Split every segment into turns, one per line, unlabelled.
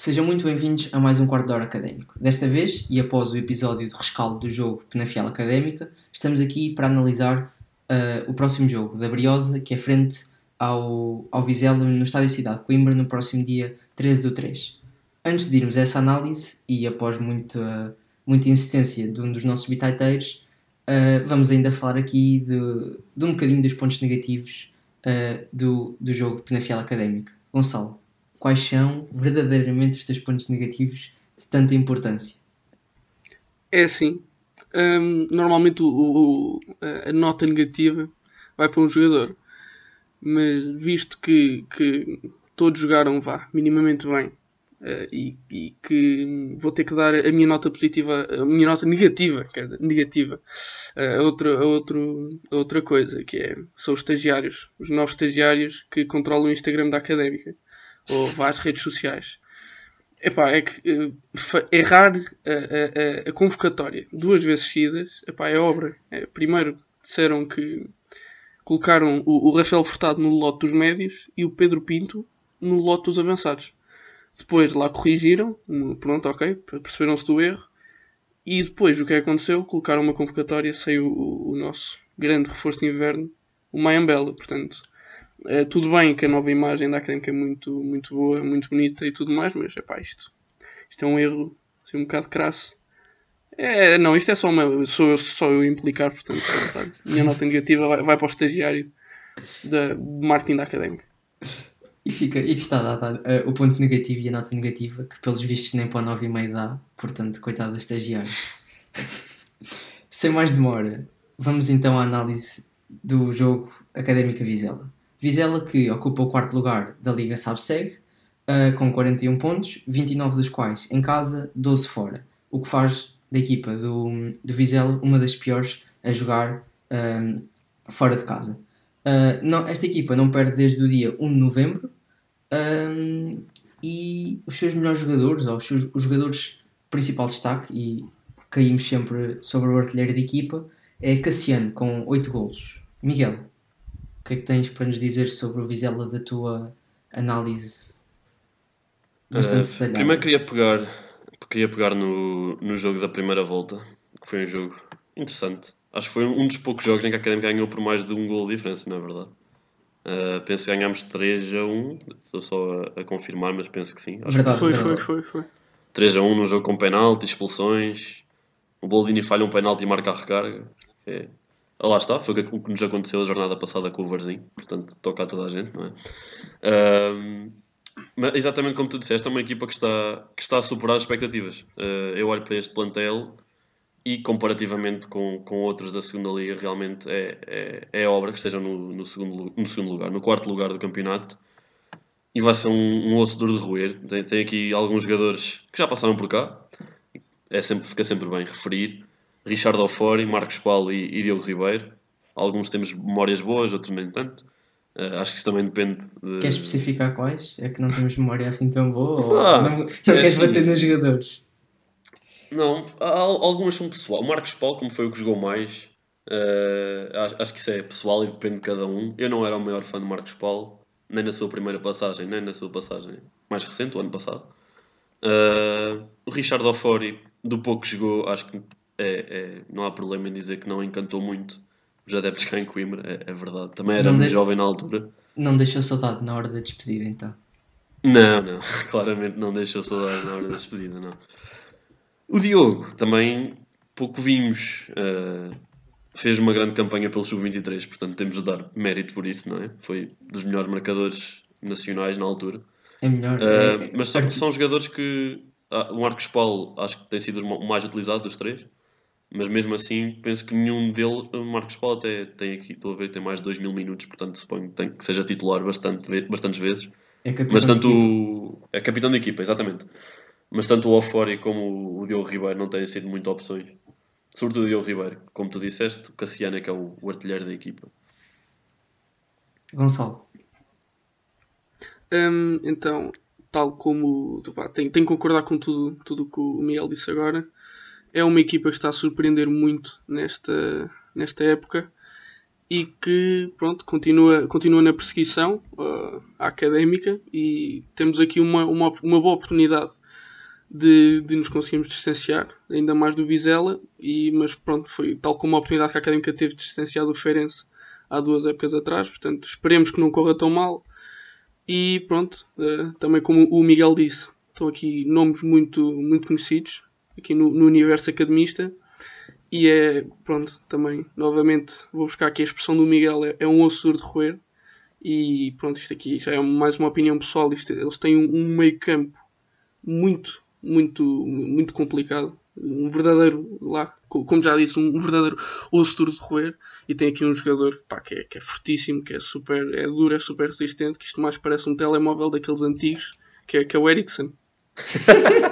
Sejam muito bem-vindos a mais um quarto de hora académico. Desta vez, e após o episódio de rescaldo do jogo Penafiel Académica, estamos aqui para analisar uh, o próximo jogo da Briosa, que é frente ao, ao Vizela no Estádio Cidade de Coimbra, no próximo dia 13 do 3. Antes de irmos a essa análise, e após muita, muita insistência de um dos nossos bitaiteiros, uh, vamos ainda falar aqui de, de um bocadinho dos pontos negativos uh, do, do jogo Penafiel Académica. Gonçalo, quais são verdadeiramente os teus pontos negativos de tanta importância?
É assim. Um, normalmente o, o, a nota negativa vai para um jogador. Mas visto que, que todos jogaram vá, minimamente bem uh, e, e, que vou ter que dar a minha nota positiva, a minha nota negativa, quer negativa, uh, a, outra, outro, outra coisa, que é, são os estagiários, os novos estagiários que controlam o Instagram da Académica ou vá às redes sociais. Epá, é que uh, errar a, a, a, convocatória duas vezes seguidas epá, é obra. É, primeiro disseram que colocaram o, o, Rafael Furtado no lote dos médios e o Pedro Pinto no lote dos avançados. Depois lá corrigiram, pronto, ok, perceberam-se do erro. E depois o que aconteceu? Colocaram uma convocatória, saiu o, o nosso grande reforço de inverno, o Mayambela. Portanto, é, tudo bem que a nova imagem da Académica é muito, muito boa, muito bonita e tudo mais, mas epá, isto, isto é um erro assim, um bocado crasso. É, não, isto é só uma. Sou, só eu implicar, portanto, minha nota negativa vai, vai para o estagiário da marketing da Académica.
E fica, e está dado uh, o ponto negativo e a nota negativa, que pelos vistos nem para o 9,5 dá, portanto, coitado do estagiário. Sem mais demora, vamos então à análise do jogo Académica Vizela. Vizela que ocupa o quarto lugar da Liga Sabseg, uh, com 41 pontos, 29 dos quais em casa, 12 fora, o que faz da equipa do, do Vizela uma das piores a jogar um, fora de casa. Uh, não, esta equipa não perde desde o dia 1 de novembro um, e os seus melhores jogadores, ou os, seus, os jogadores principal destaque, e caímos sempre sobre o artilheiro da equipa, é Cassiano com 8 golos. Miguel, o que é que tens para nos dizer sobre o Vizela da tua análise
bastante uh, detalhada? Primeiro queria pegar, queria pegar no, no jogo da primeira volta, que foi um jogo interessante. Acho que foi um dos poucos jogos em que a Académica ganhou por mais de um gol de diferença, não é verdade? Uh, penso que ganhámos 3 a 1. Estou só a, a confirmar, mas penso que sim. Acho
verdade, que foi, foi, foi, foi.
3 a 1 num jogo com penalti, expulsões. O Boldini falha um penalti e marca a recarga. É, lá está, foi o que nos aconteceu a jornada passada com o Varzinho, portanto toca a toda a gente, não é? Mas exatamente como tu disseste, é uma equipa que está, que está a superar as expectativas. Uh, eu olho para este plantel e comparativamente com, com outros da segunda liga, realmente é, é, é obra que estejam no, no, segundo, no segundo lugar, no quarto lugar do campeonato. E vai ser um, um osso duro de roer. Tem, tem aqui alguns jogadores que já passaram por cá, é sempre, fica sempre bem referir. Richard Ofori, Marcos Paulo e, e Diogo Ribeiro. Alguns temos memórias boas, outros nem tanto. Uh, acho que isso também depende. De...
Queres especificar quais? É que não temos memória assim tão boa? Ou ah, não, não é queres assim... bater nos jogadores?
Não, algumas são pessoal. O Marcos Paulo, como foi o que jogou mais, uh, acho, acho, que isso é pessoal e depende de cada um. Eu não era o maior fã de Marcos Paulo, nem na sua primeira passagem, nem na sua passagem mais recente, o ano passado. Uh, o Richard Ofori, do pouco que jogou, acho que é, é, não há problema em dizer que não encantou muito os adeptos cá em Coimbra, é, é verdade. Também era muito de... jovem na altura.
Não deixou saudade na hora da despedida, então?
Não, não, claramente não deixou saudade na hora da despedida, não. O Diogo também pouco vimos. Uh, fez uma grande campanha pelo Sub-23, portanto temos de dar mérito por isso, não é? Foi dos melhores marcadores nacionais na altura.
É melhor.
Uh, é, mas são, são jogadores que. Ah, o Marcos Paulo acho que tem sido o mais utilizado dos três mas mesmo assim penso que nenhum dele, Marcos Paulo até tem aqui, estou a ver, tem mais de 2 mil minutos, portanto suponho que, tem, que seja titular bastante, bastantes vezes.
É capitão
mas tanto o, é capitão da equipa, exatamente. Mas tanto o Ofori como o Diogo Ribeiro não têm sido muitas opções. Sobretudo o Diogo Ribeiro, como tu disseste, o Cassiano é que é o, o artilheiro da equipa.
Gonçalo.
Hum, então, tal como tenho, tenho que concordar com tudo, tudo que o Miguel disse agora é uma equipa que está a surpreender muito nesta, nesta época e que pronto, continua, continua na perseguição uh, académica e temos aqui uma, uma, uma boa oportunidade de, de nos conseguirmos distanciar ainda mais do Vizela, e, mas pronto, foi tal como a oportunidade que a Académica teve de distanciar do Feirense há duas épocas atrás, portanto esperemos que não corra tão mal e pronto, uh, também como o Miguel disse, estão aqui nomes muito, muito conhecidos aqui no, no universo academista e é, pronto, também, novamente, vou buscar aqui a expressão do Miguel, é, é um osso de roer. E pronto, isto aqui já é mais uma opinião pessoal. Isto, eles têm um, um meio campo muito, muito, muito complicado. Um verdadeiro, lá, como já disse, um verdadeiro osso de roer. E tem aqui um jogador pá, que, é, que é fortíssimo, que é super, é duro, é super resistente. Que isto mais parece um telemóvel daqueles antigos, que é, que é o Ericsson.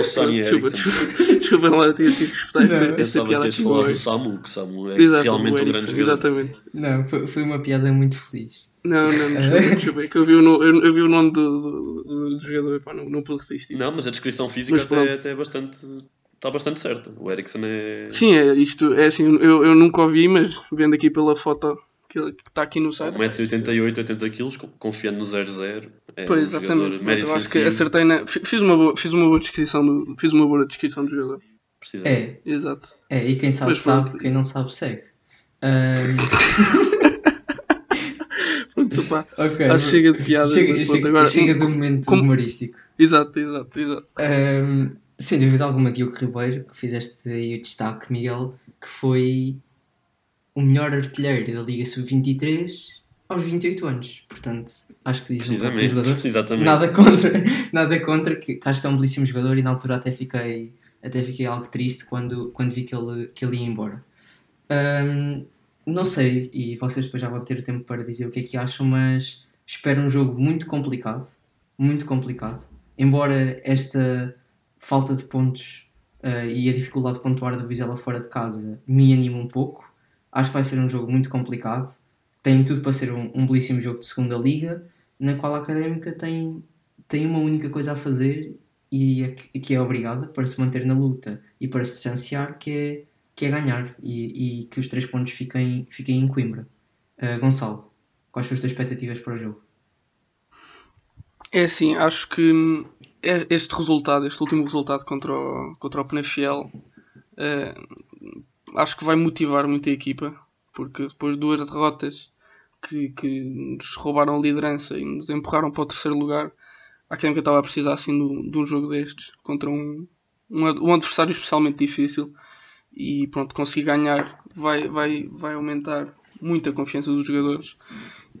O Sony Ericsson.
Desculpa lá, tinha que espetar esta, esta
Pensava que
piada aqui
falar do Samu, que Samu é
Exato,
realmente
o
um grande jogador.
Exatamente.
Não, foi, foi uma piada muito feliz.
Não, não, não, desculpa, é que eu vi o, no- eu, eu vi o nome do, do, do- do jogador, pá, não, não pude resistir.
Não, mas a descrição física
Mas
até, até é bastante. Está bastante certa. O Ericsson é.
Sim, é, isto é assim, eu, eu nunca ouvi, mas vendo aqui pela foto que está aqui no site.
1,88m, 80kg, confiando no 0-0. É
Pois,
um
exatamente.
jogador médio
Eu acho que acertei na. fi- Fiz uma boa, fiz uma boa descrição do, fiz uma boa descrição do jogador.
Precisa.
É,
Exato.
é, e quem sabe
pronto.
sabe, quem não sabe segue. Ahm,
Pronto, pá.
ok.
Acho que chega de piadas.
Chega, chega-
agora,
chega do momento
como-
humorístico.
Exato, exato, exato.
Ahm, sem dúvida alguma, Diogo Ribeiro, que fizeste aí o destaque, Miguel, que foi o melhor artilheiro da Liga Sub-23 aos 28 anos. Portanto, acho que diz um jogador.
Exatamente.
Nada contra, nada contra que, que acho que é um belíssimo jogador e na altura até fiquei, até fiquei algo triste quando, quando vi que ele, que ele ia embora. Ahm, não sei, e vocês depois já vão ter o tempo para dizer o que é que acham, mas espero um jogo muito complicado, muito complicado. Embora esta falta de pontos ah, e a dificuldade de pontuar do Vizela fora de casa me anime um pouco, acho que vai ser um jogo muito complicado. Tem tudo para ser um, um belíssimo jogo de segunda liga, na qual a Académica tem, tem uma única coisa a fazer e é que, é obrigada para se manter na luta e para se distanciar, que é, que é ganhar e, e que os três pontos fiquem, fiquem em Coimbra. Ah, Gonçalo, quais são as tuas expectativas para o jogo?
É assim, acho que é- este resultado, este último resultado contra o, contra o Penafiel, eh, acho que vai motivar muito a equipa, porque depois de duas derrotas que, que nos roubaram a liderança e nos empurraram para o terceiro lugar, a Académica estava a precisar assim de um, de um jogo destes, contra um, um, um adversário especialmente difícil, e pronto, conseguir ganhar vai, vai, vai aumentar muito a confiança dos jogadores.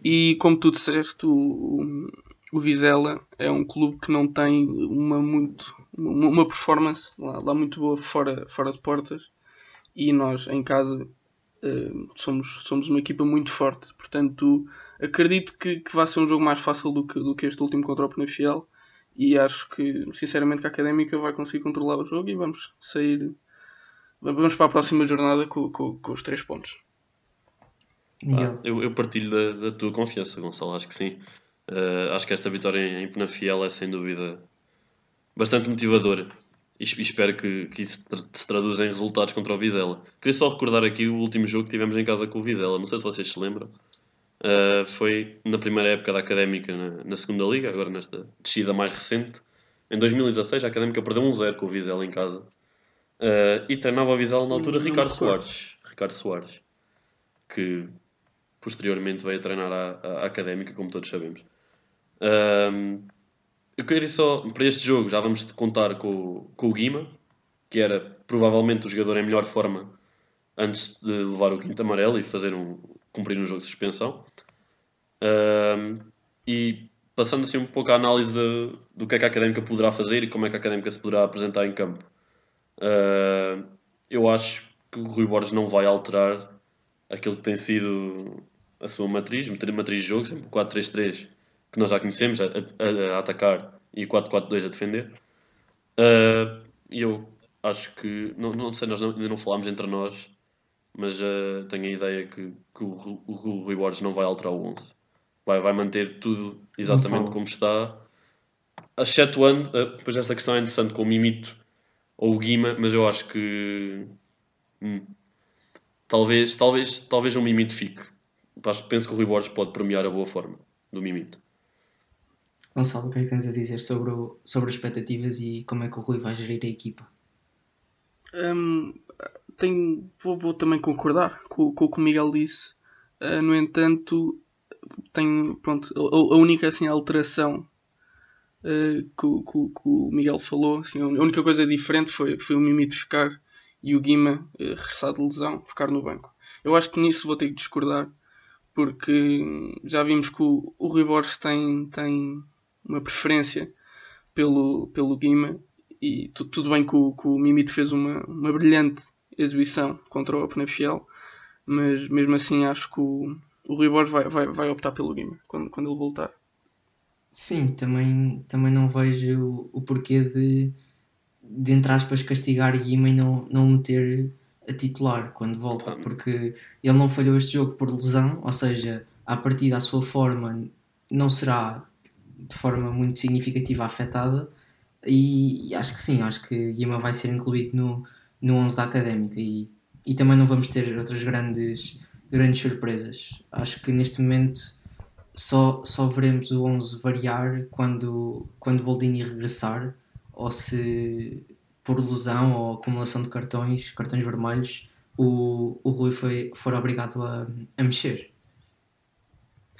E como tu disseste, o, o- o Vizela é um clube que não tem uma muito uma, uma performance lá, lá muito boa fora, fora de portas e nós em casa eh, somos, somos uma equipa muito forte portanto acredito que, que vai ser um jogo mais fácil do que, do que este último contra o Penafiel e acho que sinceramente que a Académica vai conseguir controlar o jogo e vamos sair vamos para a próxima jornada com, com, com os três pontos?
Ah, eu, eu partilho da, da tua confiança, Gonçalo, acho que sim. Ah, acho que esta vitória em, em Penafiel é sem dúvida bastante motivadora e, es- espero que, que isso se traduza em resultados contra o Vizela. Queria só recordar aqui o último jogo que tivemos em casa com o Vizela, não sei se vocês se lembram. Ah, foi na primeira época da Académica na, na segunda Liga, agora nesta descida mais recente. Em 2016, a Académica perdeu 1-0 com o Vizela em casa. Ah, e treinava o Vizela na altura
Não
Ricardo. Soares. Ricardo Soares. Que posteriormente veio a treinar a, a Académica, como todos sabemos. Ahm, eu queria só, para este jogo, já vamos contar com, o- com o Guima, que era provavelmente o jogador em melhor forma antes de levar o quinto amarelo e fazer um, cumprir um jogo de suspensão. Ahm, e passando assim um pouco a análise de- do que é que a Académica poderá fazer e como é que a Académica se poderá apresentar em campo. Ah, eu acho que o Rui Borges não vai alterar aquilo que tem sido a sua matriz, a matriz de jogo, sempre o 4-3-3 que nós já conhecemos, a, a- a atacar e o 4-4-2 a defender. E eu acho que, não, não sei, nós não- ainda não falámos entre nós, mas ah, tenho a ideia que, que o, o, Ru- Rui Borges não vai alterar o 11. Vai, vai manter tudo exatamente como está, excetuando, ah, depois essa questão é interessante com o Mimito ou o Guima, mas eu acho que hum, talvez, talvez, talvez um Mimito fique. Penso que o Rui Borges pode premiar a boa forma do Mimito.
Gonçalo, o que é que tens a dizer sobre, o- sobre as expectativas e como é que o Rui vai gerir a equipa?
Hum, tenho, vou, vou também concordar com, com o que o Miguel disse. Uh, no entanto, tenho, pronto, a, a única assim, alteração uh, que, que que o Miguel falou, assim, a única coisa diferente foi, foi o Mimito ficar e o Guima uh, regressar de lesão, ficar no banco. Eu acho que nisso vou ter que discordar, porque já vimos que o, o Rui Borges tem, tem uma preferência pelo, pelo Guima e tu- tudo bem que o, que o Mimito fez uma, uma brilhante exibição contra o Penafiel, mas mesmo assim acho que o, o Rui Borges vai, vai, vai optar pelo Guima quando, quando ele voltar.
Sim, também, também não vejo o, o porquê de, de, entre aspas, castigar Guima e não, não o meter a titular quando volta, porque ele não falhou este jogo por lesão, ou seja, a partir da sua forma não será de forma muito significativa afetada e, e acho que sim, acho que Guima vai ser incluído no, no 11 da Académica e, e também não vamos ter outras grandes, grandes surpresas. Acho que neste momento só, só veremos o 11 variar quando, quando Boldini regressar ou se por lesão ou acumulação de cartões, cartões vermelhos, o, o Rui foi, for obrigado a, a mexer.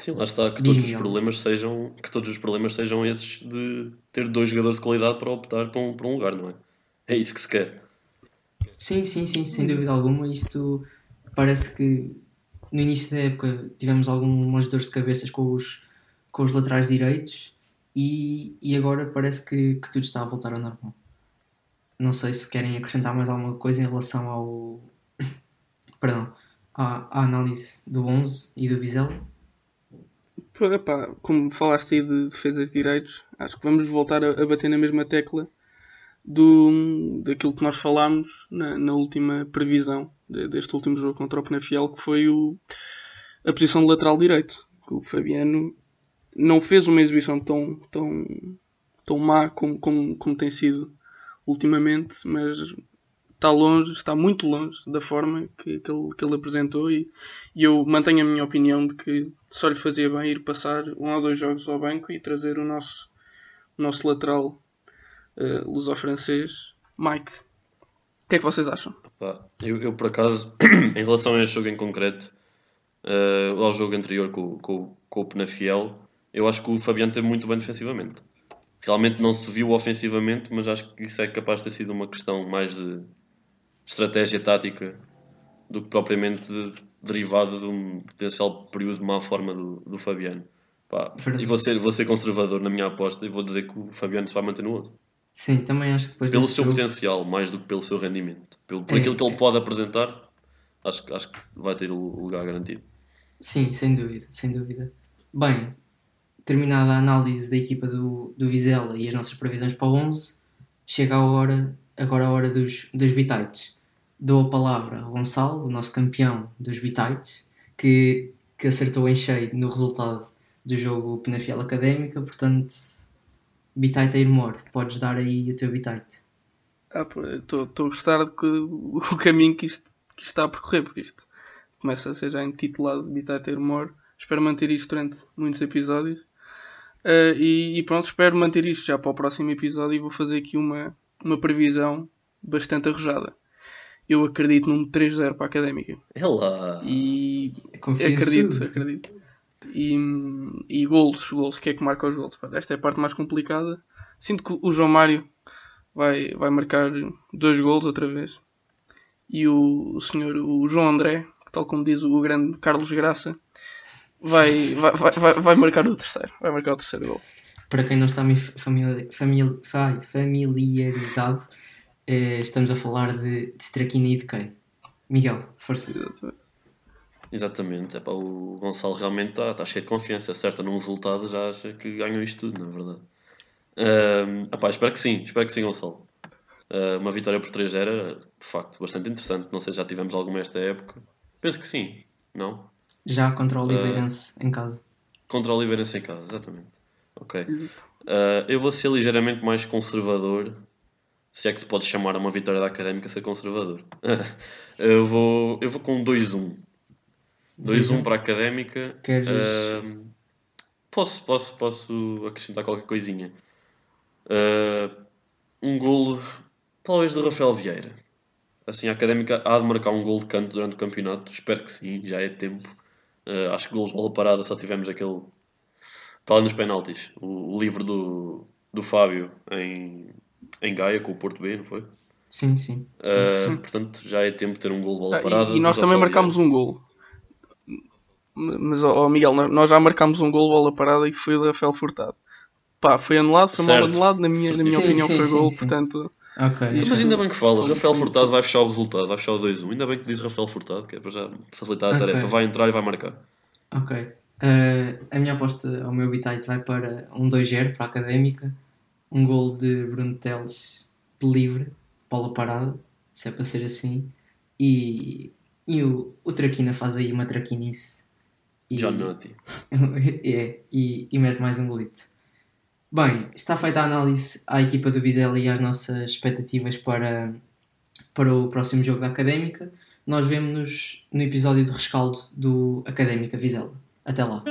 Sim, lá está, que todos os problemas sejam que todos os problemas sejam esses de ter dois jogadores de qualidade para optar por um, por um lugar, não é? É isso que se quer.
Sim, sim, sim, sem dúvida alguma. Isto parece que no início da época tivemos algumas dores de cabeças com os, com os laterais direitos e, e agora parece que, que tudo está a voltar ao normal. Não sei se querem acrescentar mais alguma coisa em relação ao. Perdão, à, à análise do 11 e do Vizela.
Epá, como falaste aí de defesas de direitos, acho que vamos voltar a, a bater na mesma tecla do, daquilo que nós falámos na, na última previsão de- deste último jogo contra o Penafiel, que foi o, a posição de lateral direito. Que o Fabiano não fez uma exibição tão, tão, tão má como, como, como tem sido ultimamente, mas está longe, está muito longe da forma que, que, ele, que ele apresentou e, e eu mantenho a minha opinião de que só lhe fazia bem ir passar um ou dois jogos ao banco e trazer o nosso, o nosso lateral uh, luso-francês, Mike. O que é que vocês acham?
Eu, eu, por acaso, em relação a este jogo em concreto, uh, ao jogo anterior com, com, com o Penafiel, eu acho que o Fabiano teve muito bem defensivamente. Realmente não se viu ofensivamente, mas acho que isso é capaz de ter sido uma questão mais de estratégia tática do que propriamente de, derivado de um potencial período de má forma do, do Fabiano. Pá, e vou ser, vou ser conservador na minha aposta e vou dizer que o Fabiano se vai manter no outro.
Sim, também acho que depois
Pelo seu
jogo-
potencial, mais do que pelo seu rendimento. Pelo, por
É,
aquilo que ele
é.
pode apresentar, acho, que- acho que vai ter o o lugar garantido.
Sim, sem dúvida, sem dúvida. Bem, terminada a análise da equipa do, do Vizela e as nossas previsões para o 11, chega a hora, agora a hora dos, dos bitites. Dou a palavra ao Gonçalo, o nosso campeão dos bitites, que, que acertou em cheio no resultado do jogo Penafiel Académica, portanto, bitite a ir more. Podes dar aí o teu bitite.
Estou a gostar de que, o caminho que isto, que isto está a percorrer, porque isto começa a ser já intitulado Bitater More. Espero manter isto durante muitos episódios. Uh, e, e pronto, espero manter isto já para o próximo episódio e vou fazer aqui uma, uma previsão bastante arrojada. Eu acredito num 3-0 para a Académica.
É lá!
E
Confiançudo.
acredito, acredito. E, e golos, golos, quem é que marca os golos? Esta é a parte mais complicada. Sinto que o João Mário vai, vai marcar dois golos outra vez. E o, o senhor, o João André, que tal como diz o grande Carlos Graça, vai, vai, vai, vai, vai marcar o terceiro. Vai marcar o terceiro gol.
Para quem não está familiarizado, eh, estamos a falar de, de Straquina e de Kay. Miguel, força.
Exatamente, é pá, o Gonçalo realmente está tá cheio de confiança, acerta num resultado já acha que ganhou isto tudo, na verdade. Ahm, epá, espero que sim, espero que sim, Gonçalo. Ah, uma vitória por 3-0 era de facto bastante interessante. Não sei se já tivemos alguma esta época. Penso que sim, não?
Já contra o Oliveirense em casa.
Contra o Oliveirense em casa, exatamente. Ok. Ah, eu vou ser ligeiramente mais conservador Se é que se pode chamar uma vitória da Académica ser conservador. eu, vou, eu vou com 2-1. 2-1 para a Académica.
Queres-
Ahm, posso, posso, posso acrescentar qualquer coisinha. Ah, um golo, talvez do Rafael Vieira. Assim, a Académica há de marcar um golo de canto durante o campeonato. Espero que sim, já é tempo. Ah, acho que golos de bola parada só tivemos aquele. Para além dos penaltis, o, o livro do, do Fábio em, em Gaia com o Porto B, não foi?
Sim, sim.
Ah, portanto, já é tempo de ter um golo de bola
Ah,
parada.
e, nós também marcámos um golo. Mas, ó ó, Miguel, nós- já marcámos um golo, bola parada, e foi o Rafael Furtado. Pá, foi anulado, foi mal
Certo.
anulado, na minha, na minha
Sim,
opinião
sim,
foi
sim, sim.
portanto...
Ok.
Então, Mas ainda bem que falas,
Como-
Rafael Furtado vai fechar o resultado, vai fechar o 2-1. Ainda bem que diz Rafael Furtado, que é para já facilitar a
Ok.
tarefa. Vai entrar e vai marcar.
Ok. Eh, a minha aposta ao meu bitite vai para um 2-0 para a Académica. Um gol de Bruno Teles de livre, bola parada, se é para ser assim. E, e o, o Traquina faz aí uma traquinice. E,
John Nutty.
é, e, e mete mais um golito. Bem, está feita a análise à equipa do Vizela e às nossas expectativas para, para o próximo jogo da Académica. Nós vemos-nos no episódio de rescaldo do Académica Vizela. Até lá.